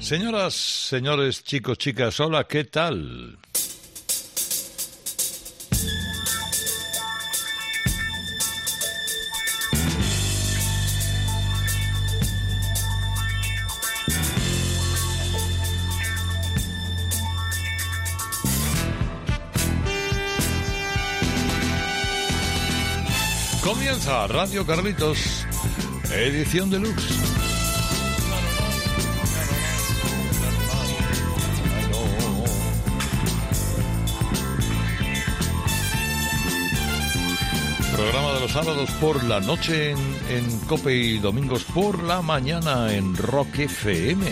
Señoras, señores, chicos, chicas, hola, ¿qué tal? Comienza Radio Carlitos, edición deluxe. Sábados por la noche en, en Cope y domingos por la mañana en Rock FM.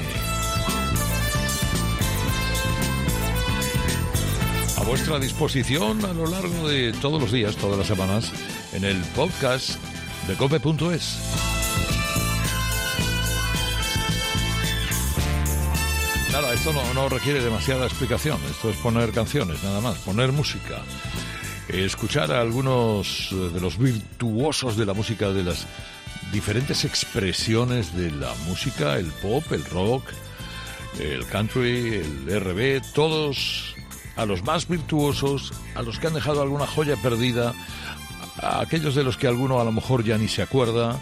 A vuestra disposición a lo largo de todos los días, todas las semanas, en el podcast de cope.es. Nada, esto no, no requiere demasiada explicación, esto es poner canciones, nada más, poner música escuchar a algunos eh, de los virtuosos de la música, de las diferentes expresiones de la música, el pop, el rock, el country, el RB, todos a los más virtuosos, a los que han dejado alguna joya perdida, a aquellos de los que alguno a lo mejor ya ni se acuerda,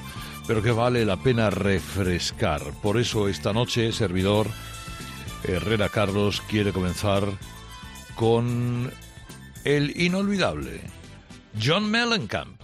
pero que vale la pena refrescar. Por eso esta noche, servidor Herrera Carlos quiere comenzar con el inolvidable John Mellencamp.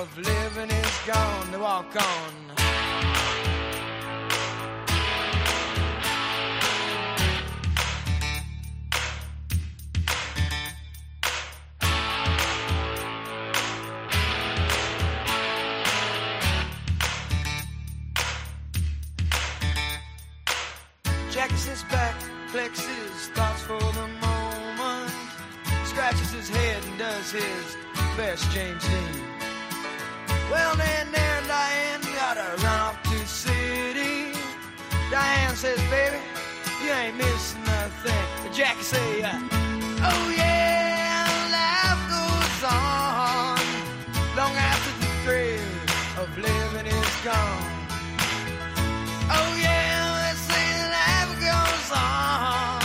of living is gone. They walk on. Jackie sits back, flexes thoughts for the moment, scratches his head and does his best James Dean. Well, then there Diane gotta run off to city. Diane says, baby, you ain't missing nothing. But Jackie say, uh, oh yeah, life goes on long after the thrill of living is gone. Oh yeah, they say life goes on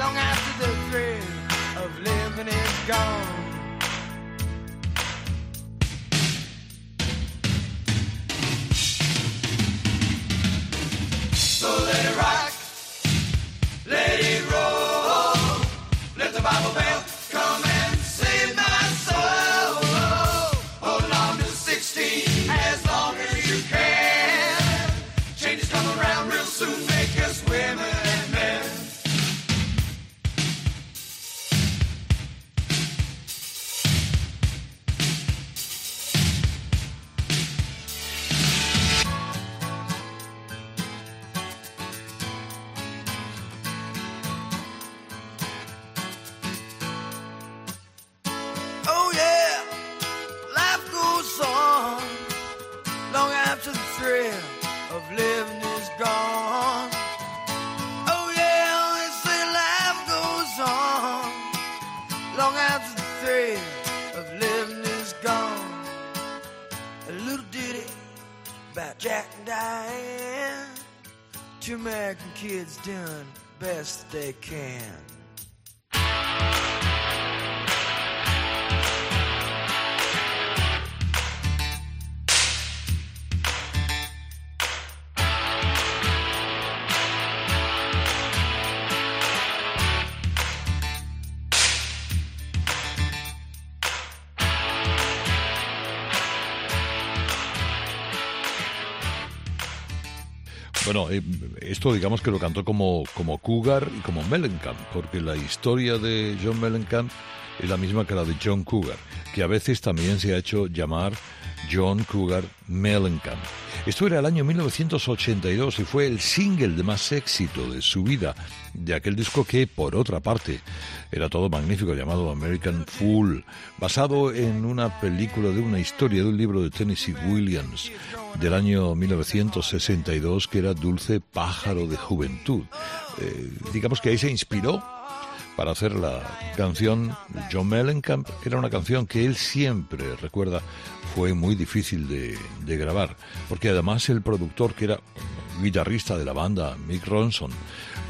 long after the thrill of living is gone. Bible Band. little ditty about Jack and Diane. Two American kids doing best they can. Bueno, eh, esto digamos que lo cantó como, como Cougar y como Mellencamp, porque la historia de John Mellencamp es la misma que la de John Cougar, que a veces también se ha hecho llamar John Cougar Mellencamp. Esto era el año 1982 y fue el single de más éxito de su vida, de aquel disco que, por otra parte, era todo magnífico, llamado American Fool, basado en una película de una historia de un libro de Tennessee Williams del año 1962 que era Dulce Pájaro de Juventud. Eh, digamos que ahí se inspiró para hacer la canción John Mellencamp, era una canción que él siempre recuerda fue muy difícil de, de, grabar, porque además el productor, que era guitarrista de la banda, Mick Ronson,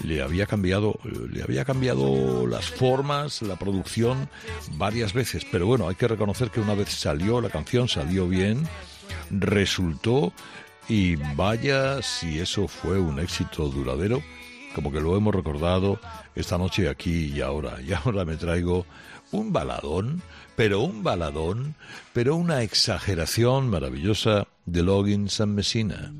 le había cambiado, le había cambiado las formas, la producción varias veces, pero bueno, hay que reconocer que una vez salió la canción, salió bien, resultó y vaya si eso fue un éxito duradero, como que lo hemos recordado esta noche aquí y ahora. Y ahora me traigo un baladón, pero un baladón, pero una exageración maravillosa de Loggins and Messina.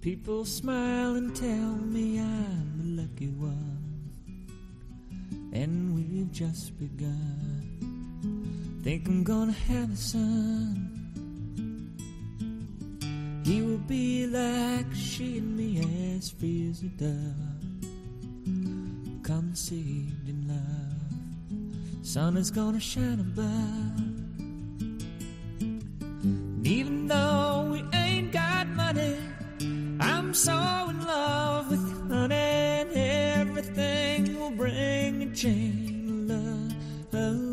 People smile and tell me I'm the lucky one. He will be like she and me, as free as a dove, conceived in love. Sun is gonna shine above. Even though we ain't got money, I'm so in love with you, honey, and everything will bring a chain of love.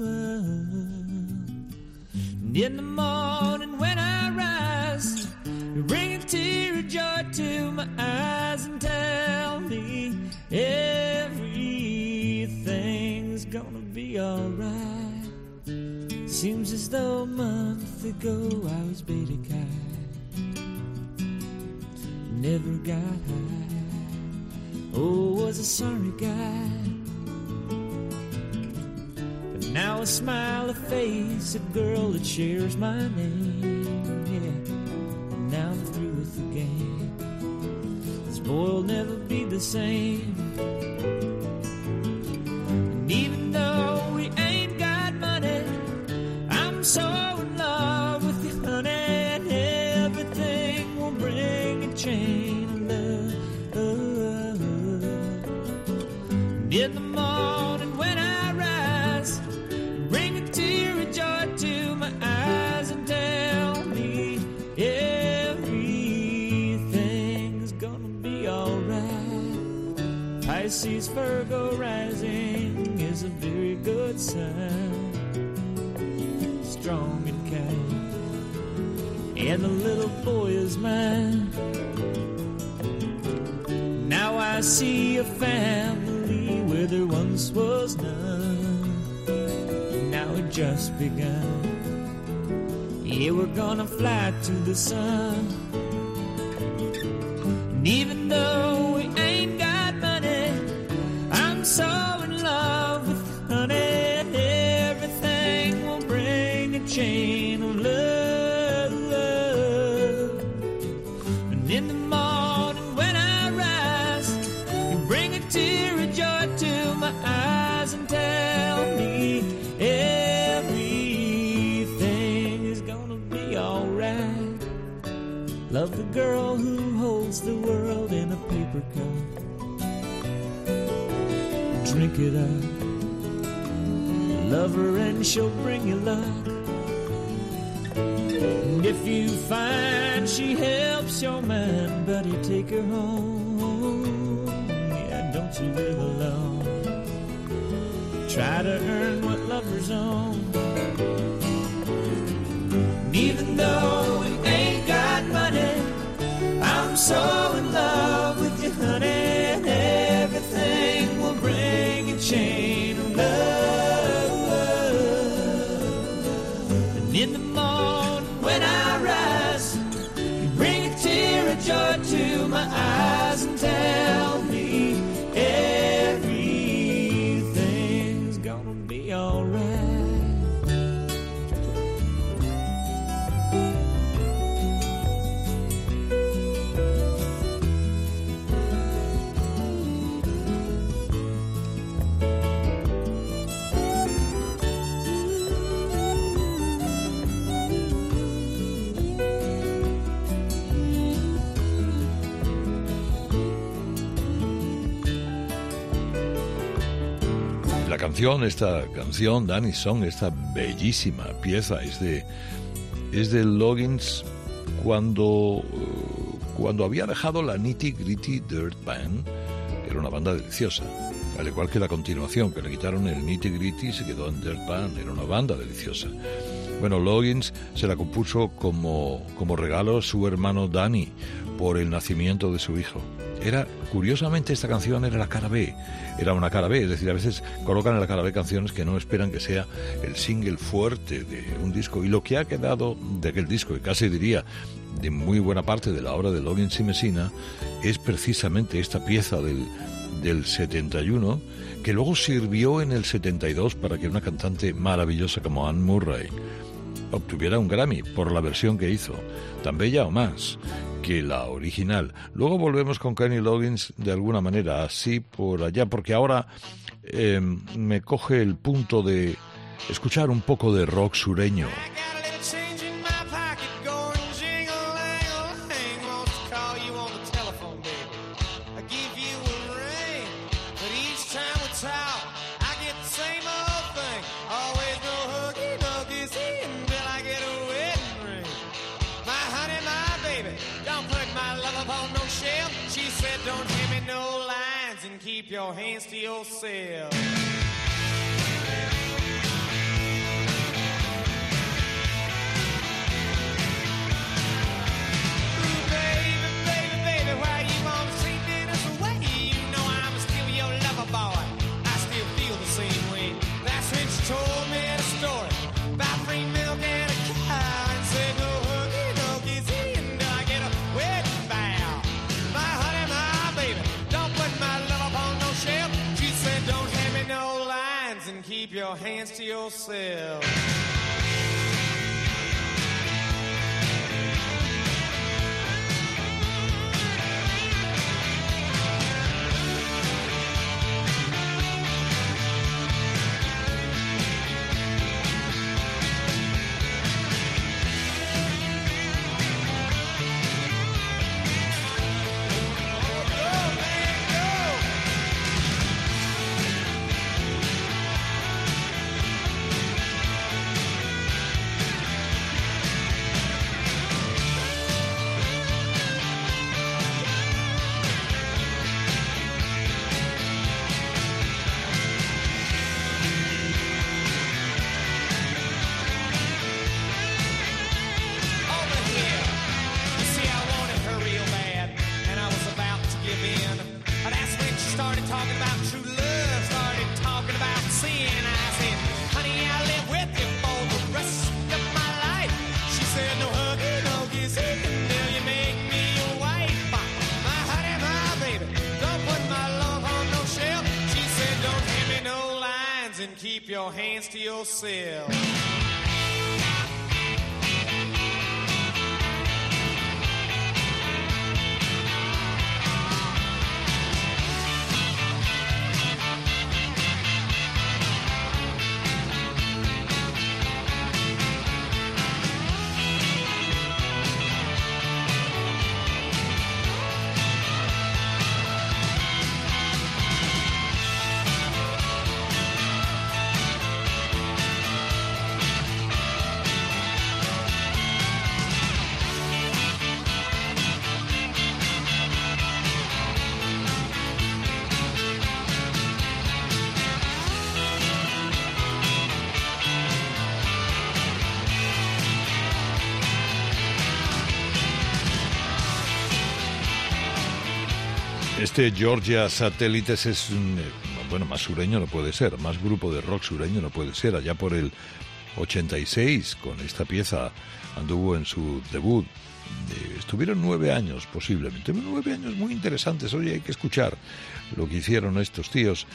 And in the morning when I rise, bring a tear of joy to my eyes and tell me everything's gonna be alright. Seems as though a month ago I was baby cat never got high. Oh, was a sorry guy. But now I smile a face, a girl that shares my name. Now I'm through with the game. This boy will never be the same. Pisces, Virgo rising is a very good sign. Strong and kind, and the little boy is mine. Now I see a family where there once was none. Now it just begun. Yeah, we're gonna fly to the sun. It up. Love her and she'll bring you luck. And if you find she helps your mind, buddy, take her home. Yeah, don't you live alone. Try to earn what lovers own. change. Esta canción, Danny Song, esta bellísima pieza, es de, es de Loggins cuando, eh, cuando había dejado la Nitty Gritty Dirt Band. Era una banda deliciosa. Al igual que la continuación, que le quitaron el Nitty Gritty se quedó en Dirt Band. Era una banda deliciosa. Bueno, Loggins se la compuso como, como regalo a su hermano Danny por el nacimiento de su hijo. Era, curiosamente, esta canción era la cara B. Era una cara B, es decir, a veces colocan en la cara B canciones que no esperan que sea el single fuerte de un disco. Y lo que ha quedado de aquel disco, y casi diría de muy buena parte de la obra de Loggins y Messina, es precisamente esta pieza del, del 71, que luego sirvió en el 72 para que una cantante maravillosa como Anne Murray obtuviera un Grammy por la versión que hizo, tan bella o más que la original. Luego volvemos con Kenny Loggins de alguna manera, así por allá, porque ahora eh, me coge el punto de escuchar un poco de rock sureño. To to yourself. Este Georgia Satélites es, un, eh, bueno, más sureño no puede ser, más grupo de rock sureño no puede ser. Allá por el 86, con esta pieza, anduvo en su debut. Eh, estuvieron nueve años, posiblemente. Nueve años muy interesantes. Oye, hay que escuchar lo que hicieron estos tíos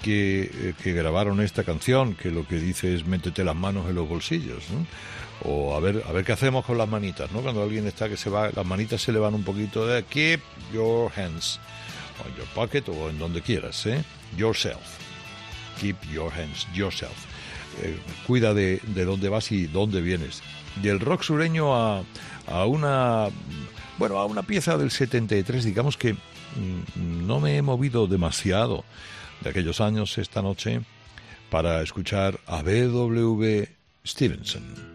que, eh, que grabaron esta canción, que lo que dice es métete las manos en los bolsillos. ¿no? o a ver a ver qué hacemos con las manitas, ¿no? Cuando alguien está que se va, las manitas se le van un poquito de keep your hands on your pocket o en donde quieras, ¿eh? Yourself. Keep your hands yourself. Eh, cuida de, de dónde vas y dónde vienes. Del rock sureño a, a una bueno, a una pieza del 73, digamos que mm, no me he movido demasiado de aquellos años esta noche para escuchar a B.W. Stevenson.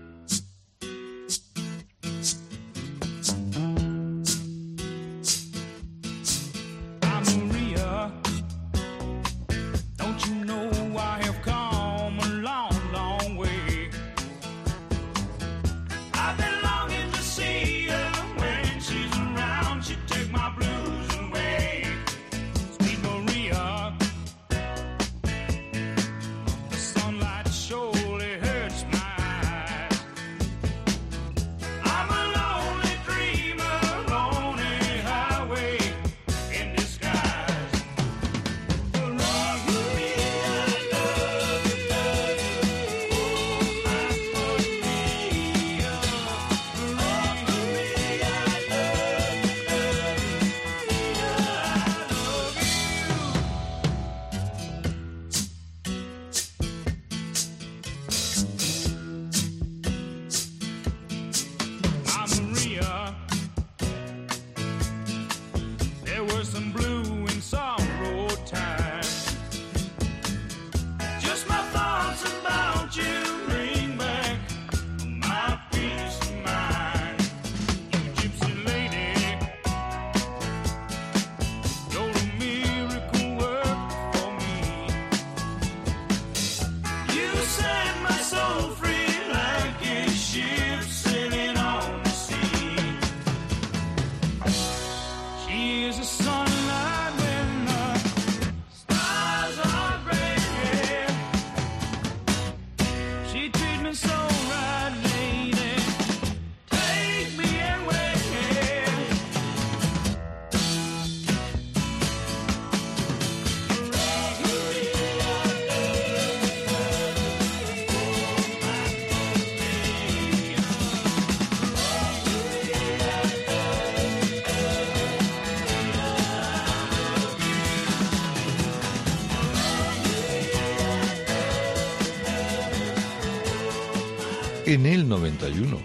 En el 91.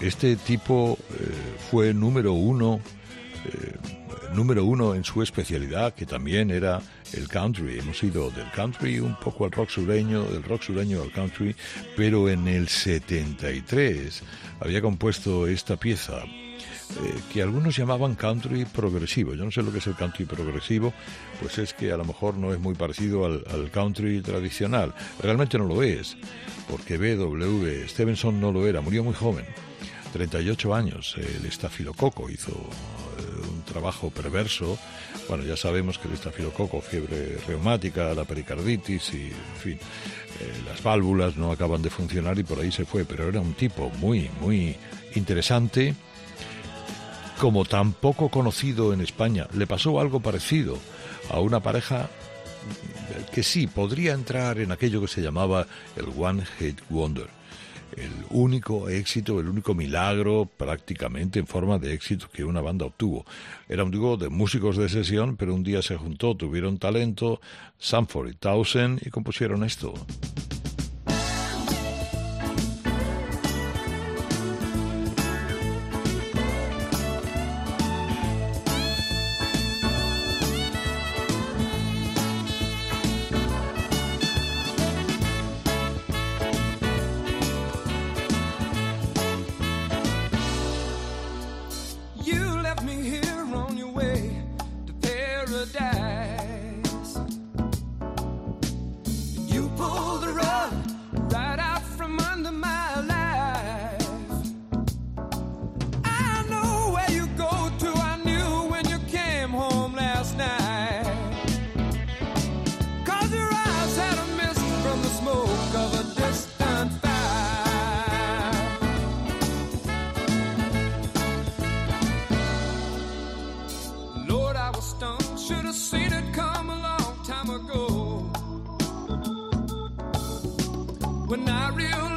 Este tipo eh, fue número uno, eh, número uno en su especialidad, que también era el country. Hemos ido del country un poco al rock sureño, del rock sureño al country, pero en el 73 había compuesto esta pieza eh, que algunos llamaban country progresivo. Yo no sé lo que es el country progresivo, pues es que a lo mejor no es muy parecido al, country tradicional. Realmente no lo es porque B.W. Stevenson no lo era, murió muy joven, 38 años, el estafilococo hizo eh, un trabajo perverso, bueno, ya sabemos que el estafilococo, fiebre reumática, la pericarditis y, en fin, eh, las válvulas no acaban de funcionar y por ahí se fue, pero era un tipo muy, muy interesante, como tan poco conocido en España. Le pasó algo parecido a una pareja que sí podría entrar en aquello que se llamaba el One Hit Wonder, el único éxito, el único milagro prácticamente en forma de éxito que una banda obtuvo. Era un dúo de músicos de sesión, pero un día se juntó, tuvieron talento, Sanford y Townsend, y compusieron esto. When I realized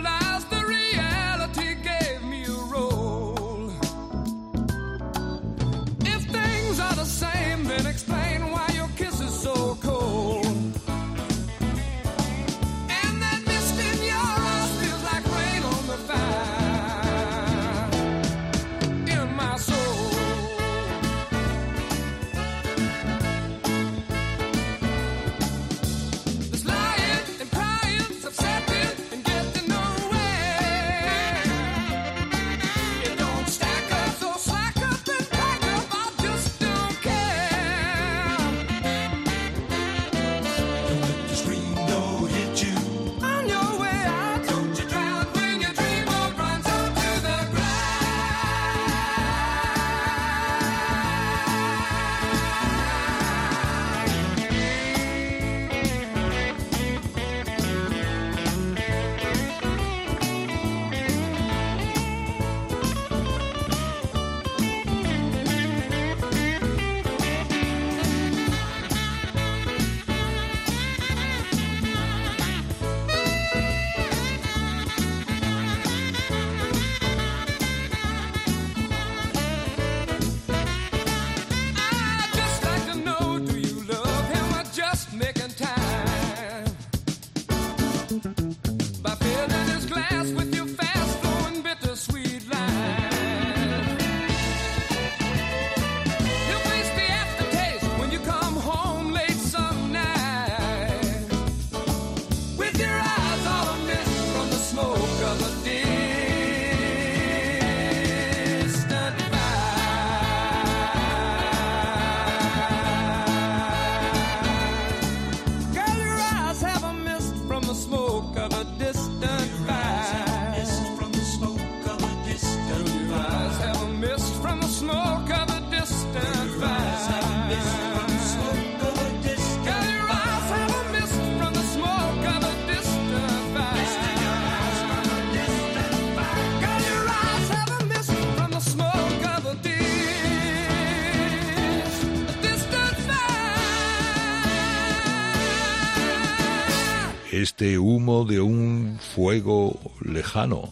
lejano.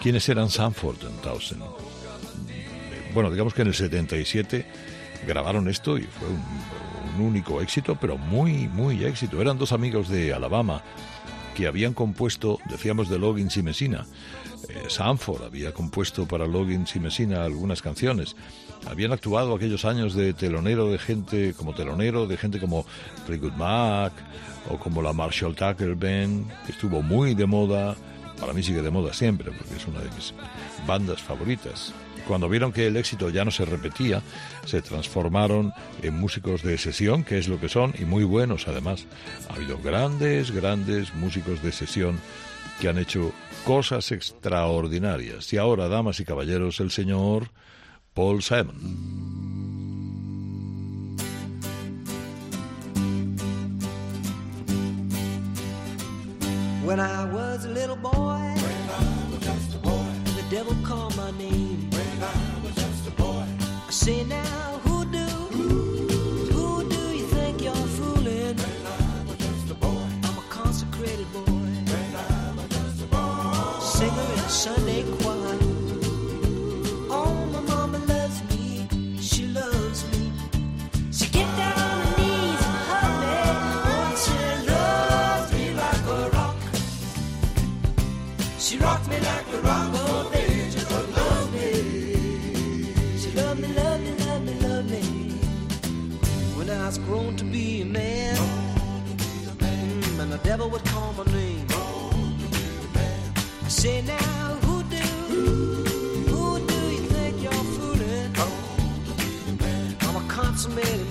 ¿Quiénes eran Sanford and Townsend? Bueno, digamos que en el 77 grabaron esto y fue un, un único éxito, pero muy, muy éxito. Eran dos amigos de Alabama que habían compuesto, decíamos de Loggins y Messina. Eh, Sanford había compuesto para Loggins y Messina algunas canciones. Habían actuado aquellos años de telonero de gente, como telonero de gente como Fleetwood Mac o como la Marshall Tucker Band, que estuvo muy de moda. Para mí sigue de moda siempre, porque es una de mis bandas favoritas. Cuando vieron que el éxito ya no se repetía, se transformaron en músicos de sesión, que es lo que son, y muy buenos además. Ha habido grandes, grandes músicos de sesión que han hecho cosas extraordinarias. Y ahora, damas y caballeros, el señor Paul Simon. When I was a little boy, a boy. the devil called my name. I I say now, who do, who do you think you're fooling? I'm a consecrated boy, singer in Sunday my name. I say now, who do, who do you think you're fooling? I'm a consummated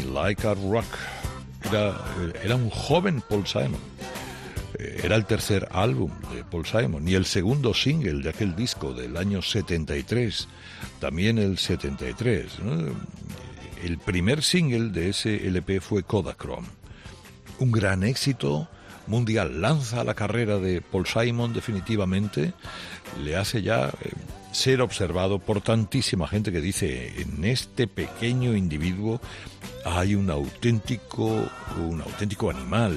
Like a Rock. Era, era un joven Paul Simon. Eh, Era el tercer álbum de Paul Simon y el segundo single de aquel disco del año 73. También el 73. ¿no? El primer single de ese LP fue Kodachrome. Un gran éxito mundial. Lanza la carrera de Paul Simon definitivamente. Le hace ya eh, ser observado por tantísima gente que dice en este pequeño individuo hay un auténtico, un auténtico animal,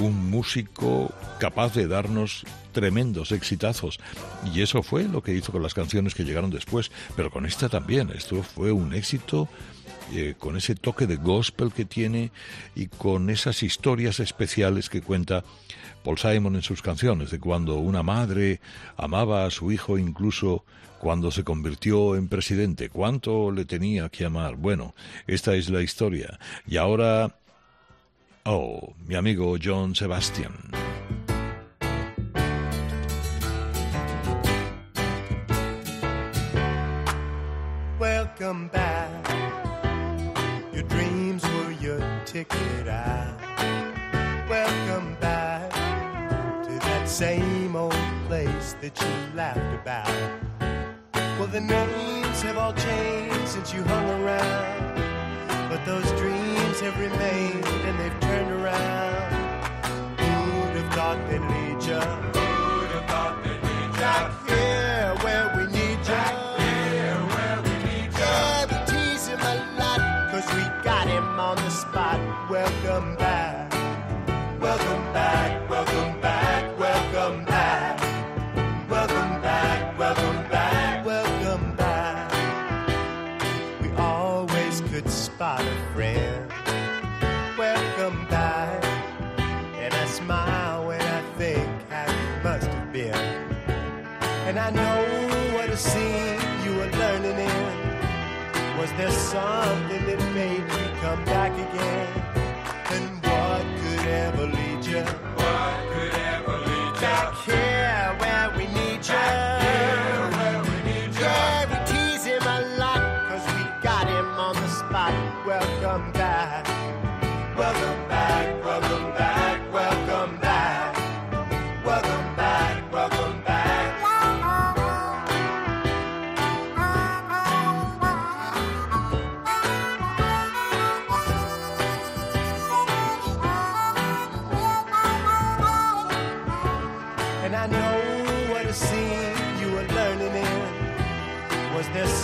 un músico capaz de darnos tremendos exitazos. Y eso fue lo que hizo con las canciones que llegaron después, pero con esta también. Esto fue un éxito eh, con ese toque de gospel que tiene y con esas historias especiales que cuenta Paul Simon en sus canciones, de cuando una madre amaba a su hijo incluso cuando se convirtió en presidente. ¿Cuánto le tenía que amar? Bueno, esta es la historia. Y ahora... Oh, mi amigo John Sebastian. Welcome back. Your dreams were your ticket out. Welcome back to that same old place that you laughed about. Well, the names have all changed since you hung around, but those dreams have remained and they've turned around. Who'd have thought they'd lead you? Who'd have thought they'd lead you? Back here where we need you. Back here where we need you. Yeah, we tease him a lot, cause we got him on the spot. Welcome back. Welcome back, Was there something that made you come back again?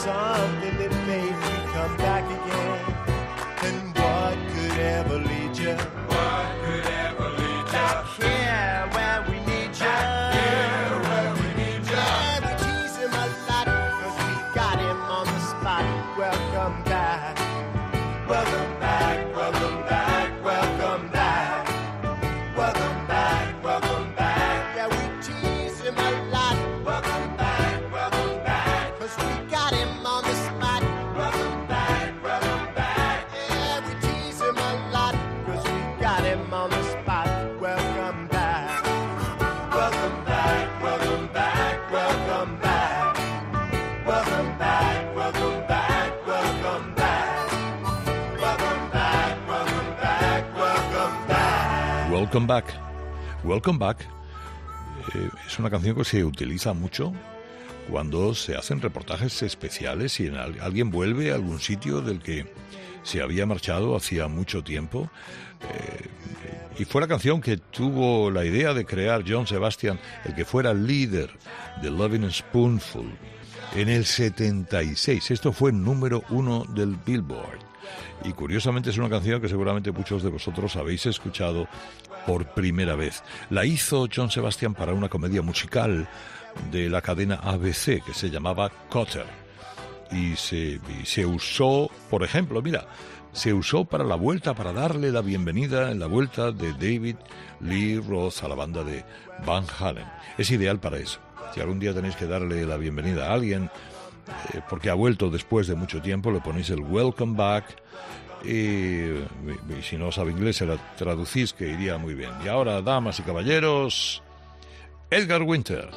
Something that made me come back again? Welcome Back. Welcome Back eh, es una canción que se utiliza mucho cuando se hacen reportajes especiales y en al- alguien vuelve a algún sitio del que se había marchado hacía mucho tiempo. Eh, y fue la canción que tuvo la idea de crear John Sebastian, el que fuera líder de Loving Spoonful, en el 76. Esto fue número uno del Billboard. Y curiosamente es una canción que seguramente muchos de vosotros habéis escuchado por primera vez. La hizo John Sebastian para una comedia musical de la cadena ABC que se llamaba Cotter. Y se, se usó, por ejemplo, mira, se usó para la vuelta, para darle la bienvenida en la vuelta de David Lee Roth a la banda de Van Halen. Es ideal para eso. Si algún día tenéis que darle la bienvenida a alguien, eh, porque ha vuelto después de mucho tiempo, le ponéis el Welcome Back y, y si no sabe inglés se la traducís que iría muy bien. Y ahora, damas y caballeros, Edgar Winter.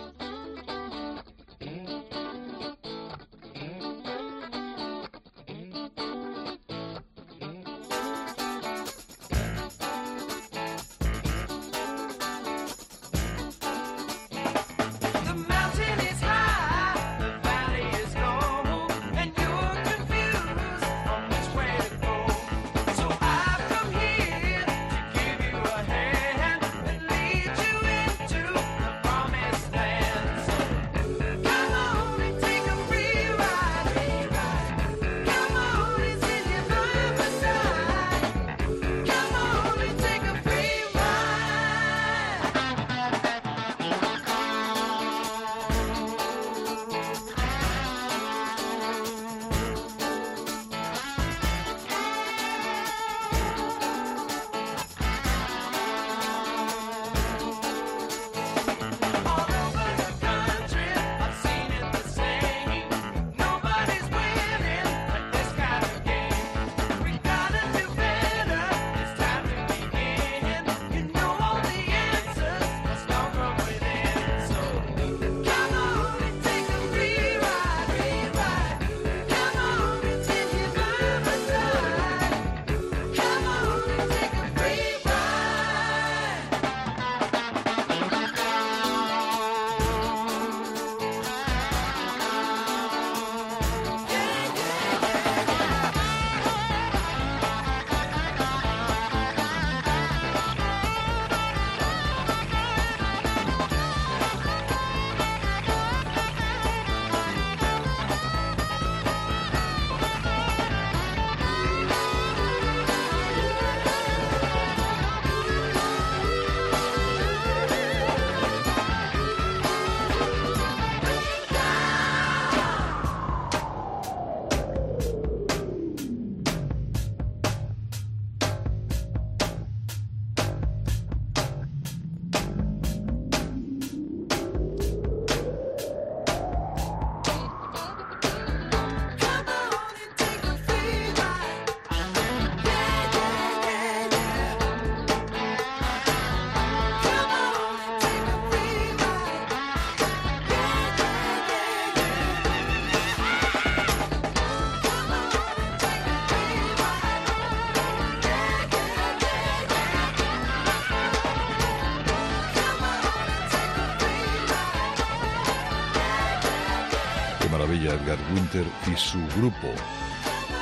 Edgar Winter y su grupo.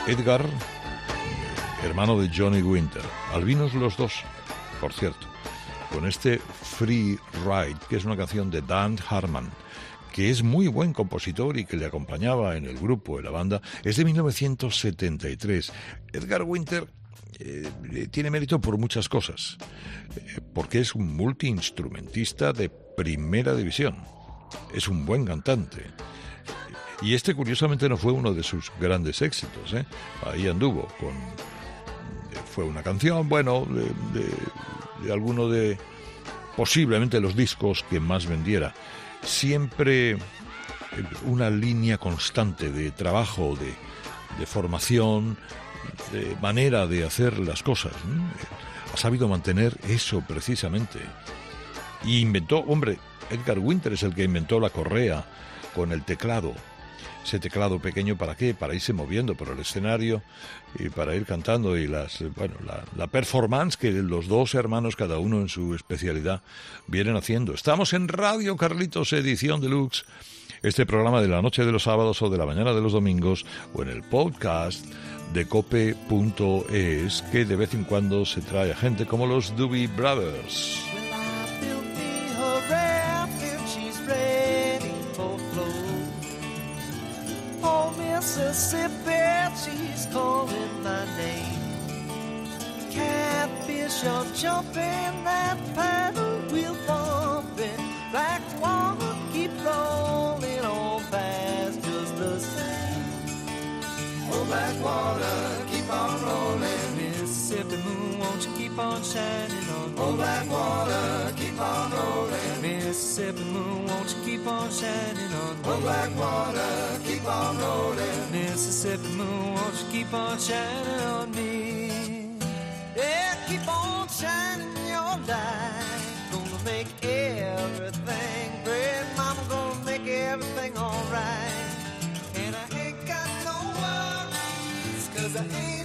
Edgar, hermano de Johnny Winter. Albinos los dos, por cierto. Con este Free Ride, que es una canción de Dan Harman, que es muy buen compositor y que le acompañaba en el grupo, en la banda, es de 1973. Edgar Winter eh, tiene mérito por muchas cosas, eh, porque es un multiinstrumentista de primera división. Es un buen cantante. Y este curiosamente no fue uno de sus grandes éxitos. ¿eh? Ahí anduvo con... eh, Fue una canción, bueno, de, de- de alguno de posiblemente los discos que más vendiera. Siempre eh, una línea constante de trabajo, de, formación, de manera de hacer las cosas. ¿no? Ha sabido mantener eso precisamente. Y inventó, hombre, Edgar Winter es el que inventó la correa con el teclado. Ese teclado pequeño para qué, para irse moviendo por el escenario y para ir cantando y las bueno la, la performance que los dos hermanos cada uno en su especialidad vienen haciendo. Estamos en Radio Carlitos edición deluxe. Este programa de la noche de los sábados o de la mañana de los domingos o en el podcast de cope.es que de vez en cuando se trae a gente como los Doobie Brothers. Mississippi, she's calling my name. Catfish are jumping, that paddle wheel bumping. Black water keep rolling on fast just the same. Oh, black water, keep on rolling. Mississippi moon, won't you keep on shining on? Oh, black water, keep on rolling. Mississippi moon, won't you keep on shining on me? Oh, black water, keep on rolling. Mississippi moon, won't you keep on shining on me? Yeah, keep on shining your light. Gonna make everything great. Mama gonna make everything alright. And I ain't got no worries, cause I ain't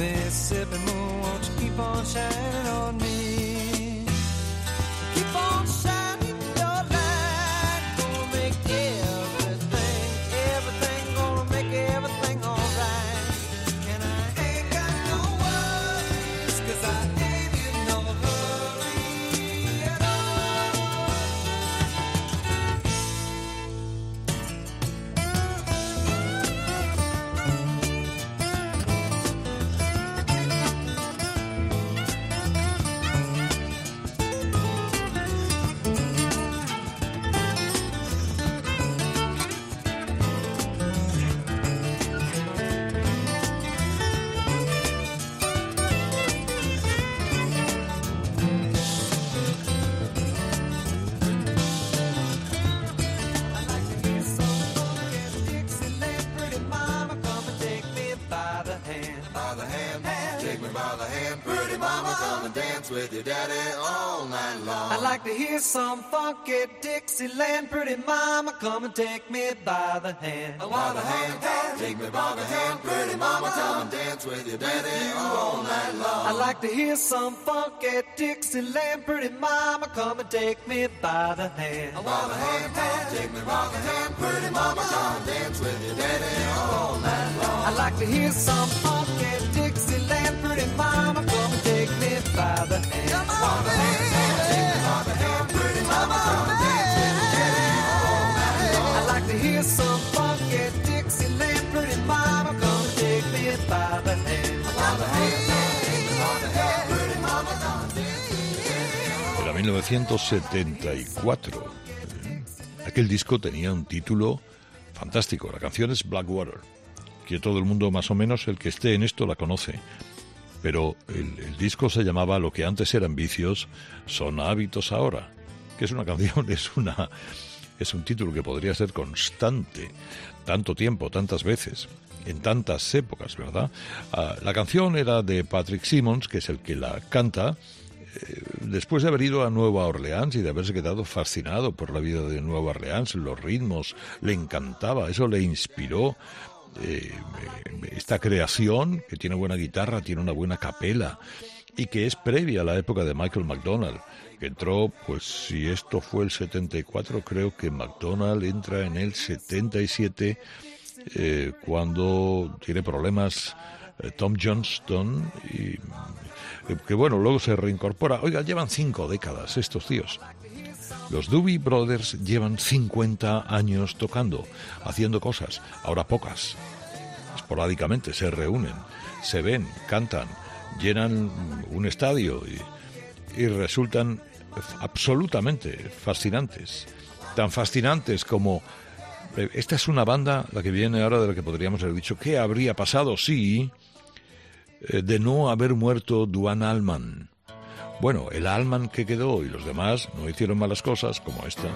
Mississippi moon, won't you keep on shining on dance with your daddy all night long. I like to hear some funky Dixieland, pretty mama, come and take me by the hand. By the hand, take me by the hand, pretty mama, come and dance with your daddy all night long. I like to hear some funky Dixieland, pretty mama, come and take me by the hand. By the hand, take me by the hand, pretty mama, come and dance with your daddy all night long. I like to hear some funky Dixieland, pretty mama, Era 1974. Eh, Aquel disco tenía un título fantástico. La canción es Blackwater, que todo el mundo más o menos el que esté en esto la conoce. Pero el, disco se llamaba Lo que antes eran vicios son hábitos ahora, que es una canción, es una es un título que podría ser constante, tanto tiempo, tantas veces, en tantas épocas, ¿verdad? Ah, la canción era de Patrick Simmons, que es el que la canta, eh, después de haber ido a Nueva Orleans y de haberse quedado fascinado por la vida de Nueva Orleans, los ritmos, le encantaba, eso le inspiró eh, esta creación, que tiene buena guitarra, tiene una buena capela y que es previa a la época de Michael McDonald, que entró, pues si esto fue el 74, creo que McDonald entra en el 77 eh, cuando tiene problemas eh, Tom Johnston, y, eh, que bueno, luego se reincorpora. Oiga, llevan cinco décadas estos tíos. Los Doobie Brothers llevan 50 años tocando, haciendo cosas, ahora pocas. Esporádicamente se reúnen, se ven, cantan, llenan un estadio y, y resultan absolutamente fascinantes. Tan fascinantes como... eh, Esta es una banda, la que viene ahora de la que podríamos haber dicho, ¿qué habría pasado si eh, de no haber muerto Duane Allman? Bueno, el Allman que quedó y los demás no hicieron malas cosas como esta.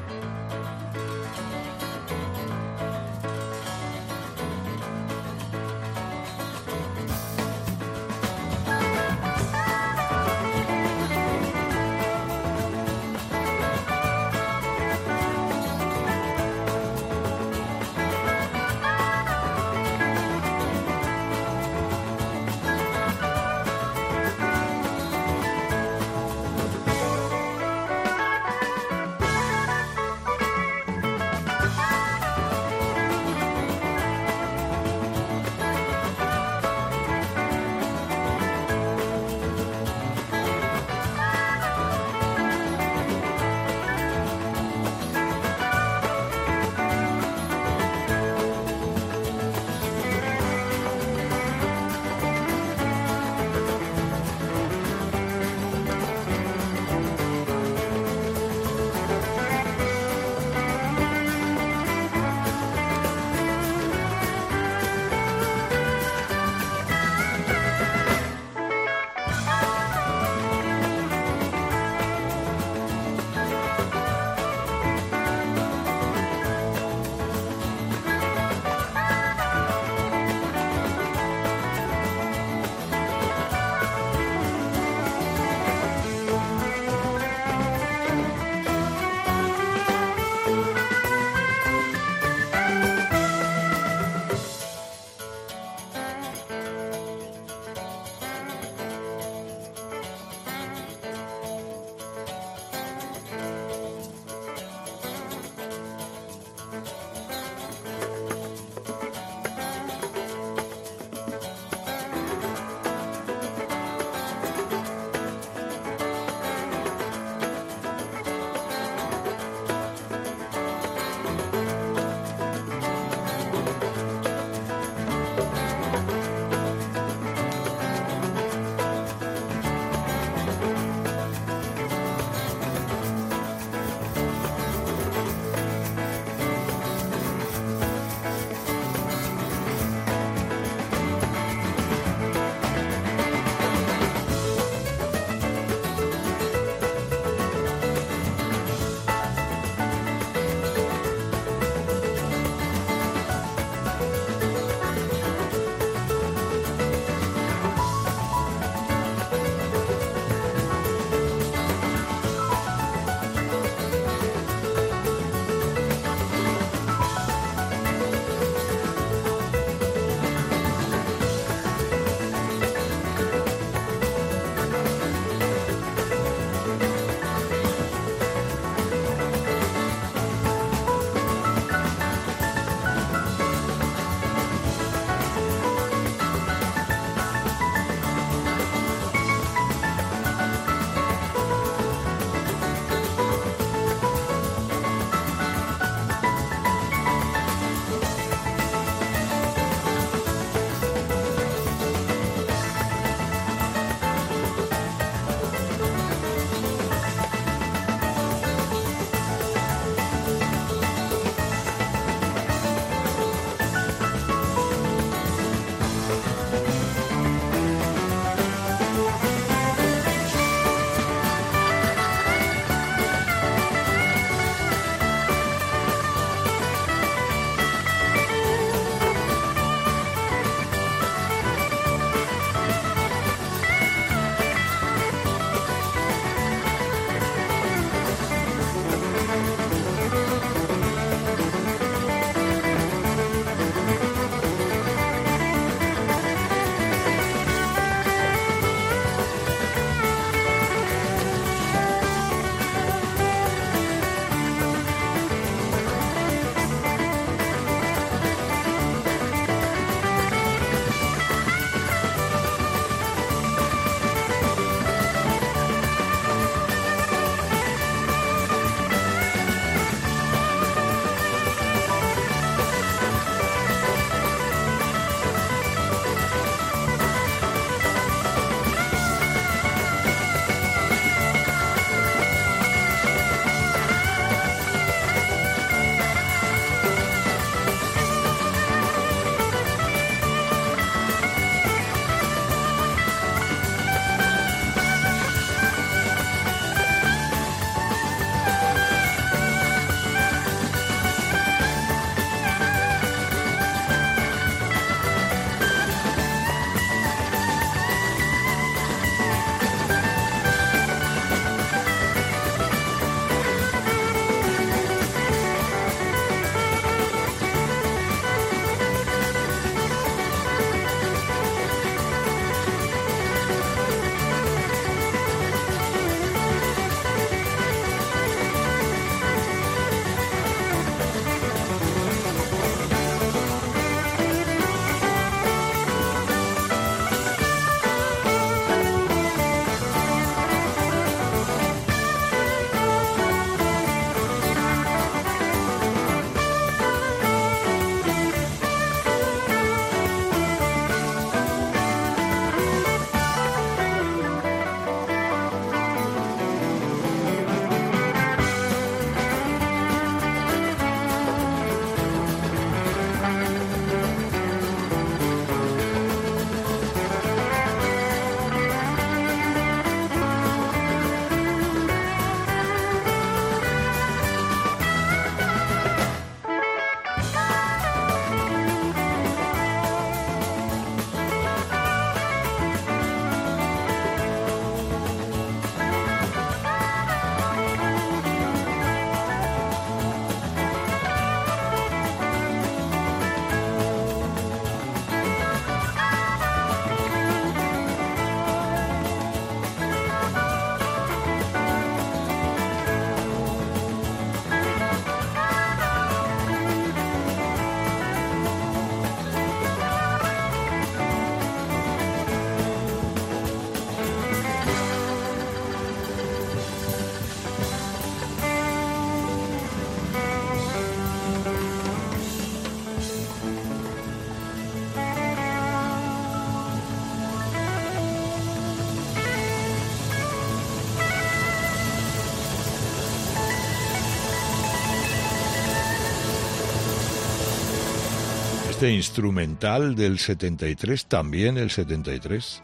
Instrumental del 73, también el 73,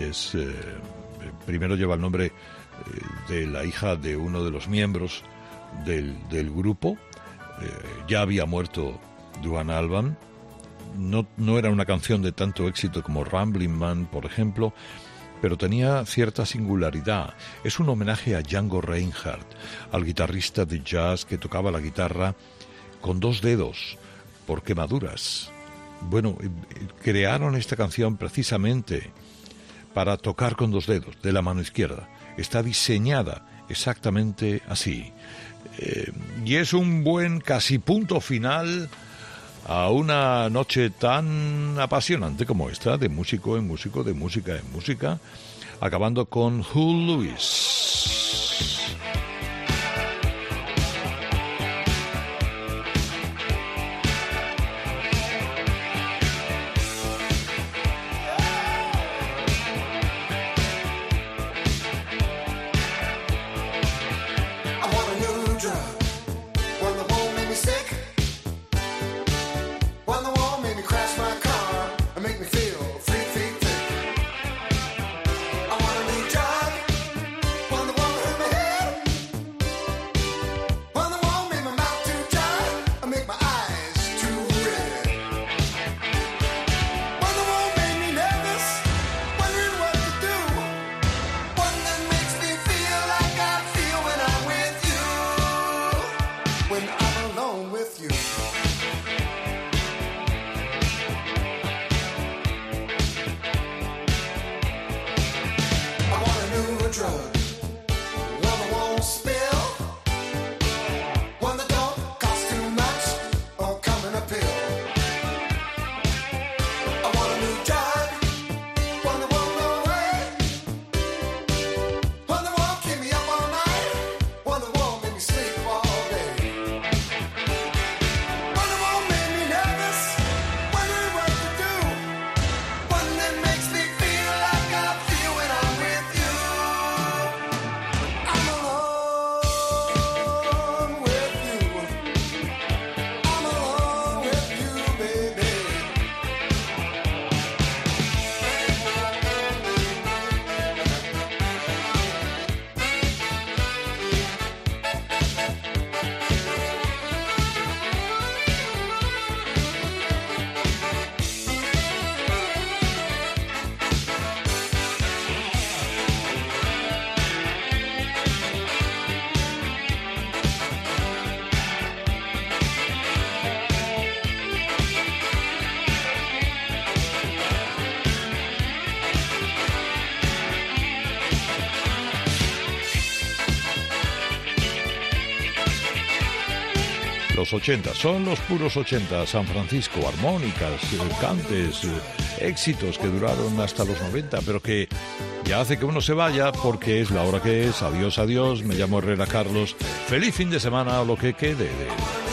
es, eh, primero lleva el nombre eh, de la hija de uno de los miembros del, grupo. Eh, ya había muerto Duane Alban. No, no era una canción de tanto éxito como Rambling Man, por ejemplo, pero tenía cierta singularidad. Es un homenaje a Django Reinhardt, al guitarrista de jazz que tocaba la guitarra con dos dedos, por quemaduras. Bueno, eh, crearon esta canción precisamente para tocar con dos dedos, de la mano izquierda. Está diseñada exactamente así. Eh, y es un buen casi punto final a una noche tan apasionante como esta, de músico en músico, de música en música, acabando con Hull Lewis. Los 80, son los puros 80, San Francisco, armónicas, eh, cantes, eh, éxitos que duraron hasta los 90, pero que ya hace que uno se vaya porque es la hora que es. Adiós, adiós, me llamo Herrera Carlos. Feliz fin de semana o lo que quede de...